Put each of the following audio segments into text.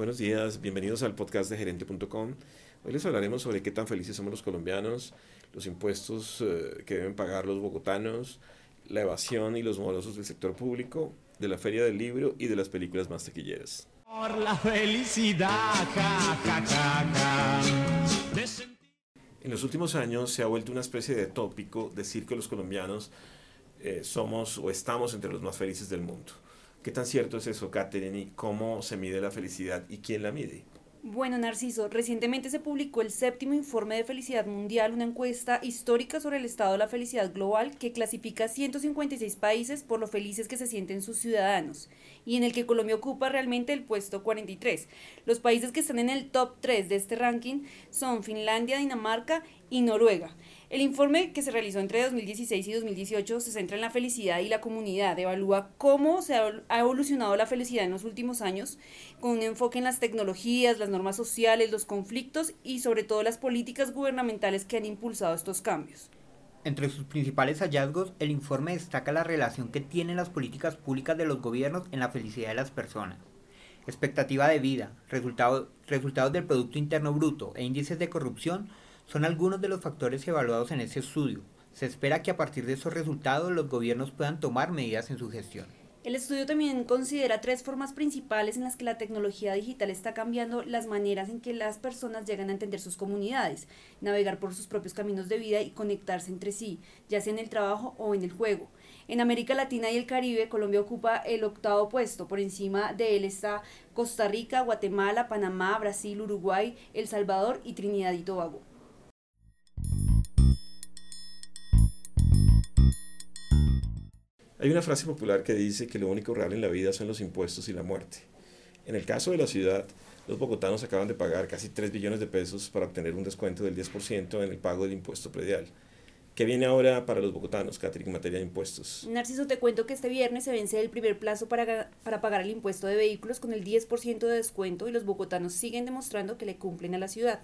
Buenos días, bienvenidos al podcast de gerente.com. Hoy les hablaremos sobre qué tan felices somos los colombianos, los impuestos eh, que deben pagar los bogotanos, la evasión y los morosos del sector público, de la feria del libro y de las películas más taquilleras. Por la felicidad, En los últimos años se ha vuelto una especie de tópico decir que los colombianos eh, somos o estamos entre los más felices del mundo. ¿Qué tan cierto es eso, Katherine? ¿Y cómo se mide la felicidad y quién la mide? Bueno, Narciso, recientemente se publicó el séptimo informe de felicidad mundial, una encuesta histórica sobre el estado de la felicidad global que clasifica 156 países por lo felices que se sienten sus ciudadanos y en el que Colombia ocupa realmente el puesto 43. Los países que están en el top 3 de este ranking son Finlandia, Dinamarca y Noruega. El informe que se realizó entre 2016 y 2018 se centra en la felicidad y la comunidad, evalúa cómo se ha evolucionado la felicidad en los últimos años, con un enfoque en las tecnologías, las normas sociales, los conflictos y sobre todo las políticas gubernamentales que han impulsado estos cambios. Entre sus principales hallazgos, el informe destaca la relación que tienen las políticas públicas de los gobiernos en la felicidad de las personas. Expectativa de vida, resultados del Producto Interno Bruto e índices de corrupción son algunos de los factores evaluados en este estudio. Se espera que a partir de esos resultados los gobiernos puedan tomar medidas en su gestión. El estudio también considera tres formas principales en las que la tecnología digital está cambiando las maneras en que las personas llegan a entender sus comunidades, navegar por sus propios caminos de vida y conectarse entre sí, ya sea en el trabajo o en el juego. En América Latina y el Caribe, Colombia ocupa el octavo puesto. Por encima de él está Costa Rica, Guatemala, Panamá, Brasil, Uruguay, El Salvador y Trinidad y Tobago. Hay una frase popular que dice que lo único real en la vida son los impuestos y la muerte. En el caso de la ciudad, los bogotanos acaban de pagar casi 3 billones de pesos para obtener un descuento del 10% en el pago del impuesto predial. ¿Qué viene ahora para los bogotanos, Catherine, en materia de impuestos? Narciso, te cuento que este viernes se vence el primer plazo para, para pagar el impuesto de vehículos con el 10% de descuento y los bogotanos siguen demostrando que le cumplen a la ciudad.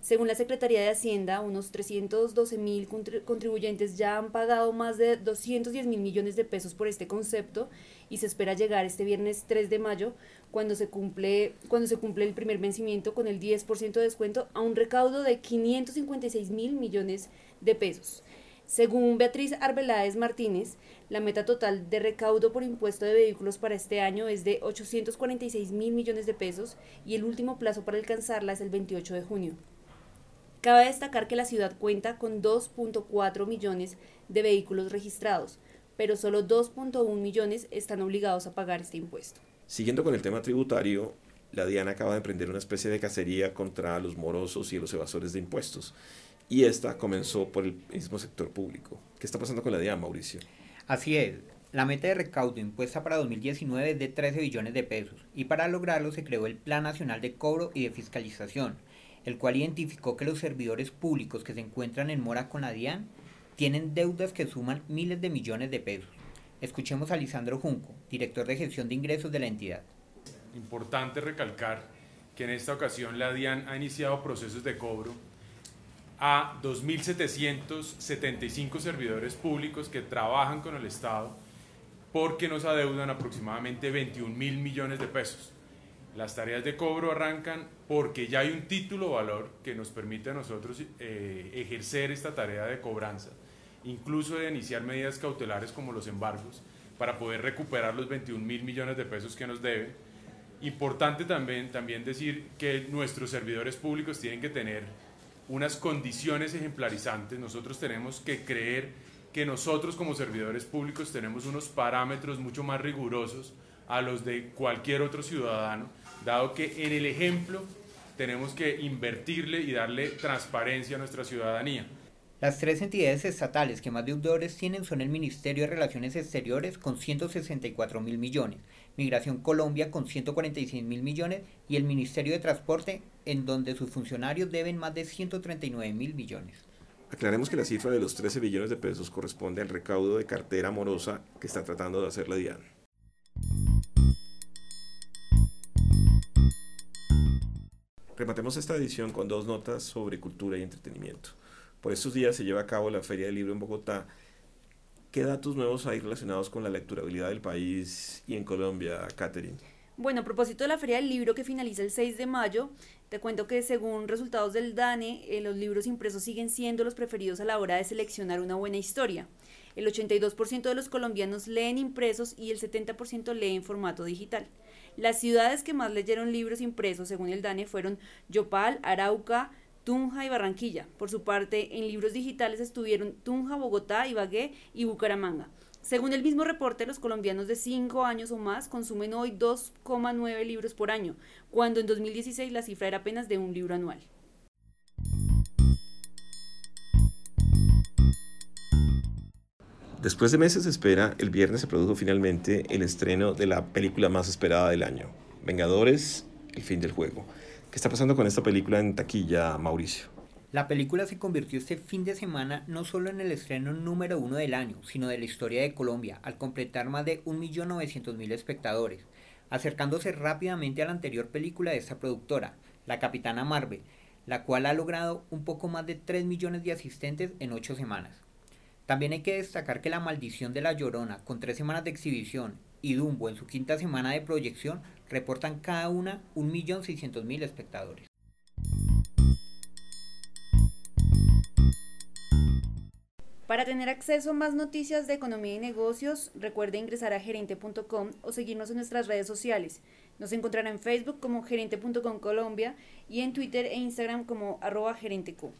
Según la Secretaría de Hacienda, unos 312 mil contribuyentes ya han pagado más de 210 mil millones de pesos por este concepto y se espera llegar este viernes 3 de mayo, cuando se cumple, cuando se cumple el primer vencimiento con el 10% de descuento, a un recaudo de 556 mil millones de pesos. Según Beatriz Arbeláez Martínez, la meta total de recaudo por impuesto de vehículos para este año es de 846 mil millones de pesos y el último plazo para alcanzarla es el 28 de junio. Cabe destacar que la ciudad cuenta con 2.4 millones de vehículos registrados, pero solo 2.1 millones están obligados a pagar este impuesto. Siguiendo con el tema tributario, la DIAN acaba de emprender una especie de cacería contra los morosos y los evasores de impuestos. Y esta comenzó por el mismo sector público. ¿Qué está pasando con la DIAN, Mauricio? Así es. La meta de recaudo impuesta para 2019 es de 13 billones de pesos y para lograrlo se creó el Plan Nacional de Cobro y de Fiscalización, el cual identificó que los servidores públicos que se encuentran en mora con la DIAN tienen deudas que suman miles de millones de pesos. Escuchemos a Lisandro Junco, director de gestión de ingresos de la entidad. Importante recalcar que en esta ocasión la DIAN ha iniciado procesos de cobro a 2.775 servidores públicos que trabajan con el Estado porque nos adeudan aproximadamente 21 mil millones de pesos. Las tareas de cobro arrancan porque ya hay un título valor que nos permite a nosotros eh, ejercer esta tarea de cobranza, incluso de iniciar medidas cautelares como los embargos, para poder recuperar los 21 mil millones de pesos que nos deben. Importante también, también decir que nuestros servidores públicos tienen que tener unas condiciones ejemplarizantes. Nosotros tenemos que creer que nosotros como servidores públicos tenemos unos parámetros mucho más rigurosos a los de cualquier otro ciudadano dado que en el ejemplo tenemos que invertirle y darle transparencia a nuestra ciudadanía. Las tres entidades estatales que más deudores tienen son el Ministerio de Relaciones Exteriores con 164 mil millones, Migración Colombia con 146 mil millones y el Ministerio de Transporte en donde sus funcionarios deben más de 139 mil millones. Aclaremos que la cifra de los 13 billones de pesos corresponde al recaudo de cartera amorosa que está tratando de hacer la. Rematemos esta edición con dos notas sobre cultura y entretenimiento. Por estos días se lleva a cabo la Feria del Libro en Bogotá. ¿Qué datos nuevos hay relacionados con la lecturabilidad del país y en Colombia, Catherine? Bueno, a propósito de la Feria del Libro que finaliza el 6 de mayo, te cuento que según resultados del DANE, eh, los libros impresos siguen siendo los preferidos a la hora de seleccionar una buena historia. El 82% de los colombianos leen impresos y el 70% lee en formato digital. Las ciudades que más leyeron libros impresos, según el DANE, fueron Yopal, Arauca, Tunja y Barranquilla. Por su parte, en libros digitales estuvieron Tunja, Bogotá, Ibagué y Bucaramanga. Según el mismo reporte, los colombianos de 5 años o más consumen hoy 2,9 libros por año, cuando en 2016 la cifra era apenas de un libro anual. Después de meses de espera, el viernes se produjo finalmente el estreno de la película más esperada del año, Vengadores, el fin del juego. ¿Qué está pasando con esta película en taquilla, Mauricio? La película se convirtió este fin de semana no solo en el estreno número uno del año, sino de la historia de Colombia, al completar más de 1.900.000 espectadores, acercándose rápidamente a la anterior película de esta productora, La Capitana Marvel, la cual ha logrado un poco más de 3 millones de asistentes en 8 semanas. También hay que destacar que La Maldición de la Llorona, con 3 semanas de exhibición, y Dumbo en su quinta semana de proyección, reportan cada una 1.600.000 espectadores. Para tener acceso a más noticias de economía y negocios, recuerde ingresar a gerente.com o seguirnos en nuestras redes sociales. Nos encontrará en Facebook como gerente.com Colombia y en Twitter e Instagram como arroba gerenteco.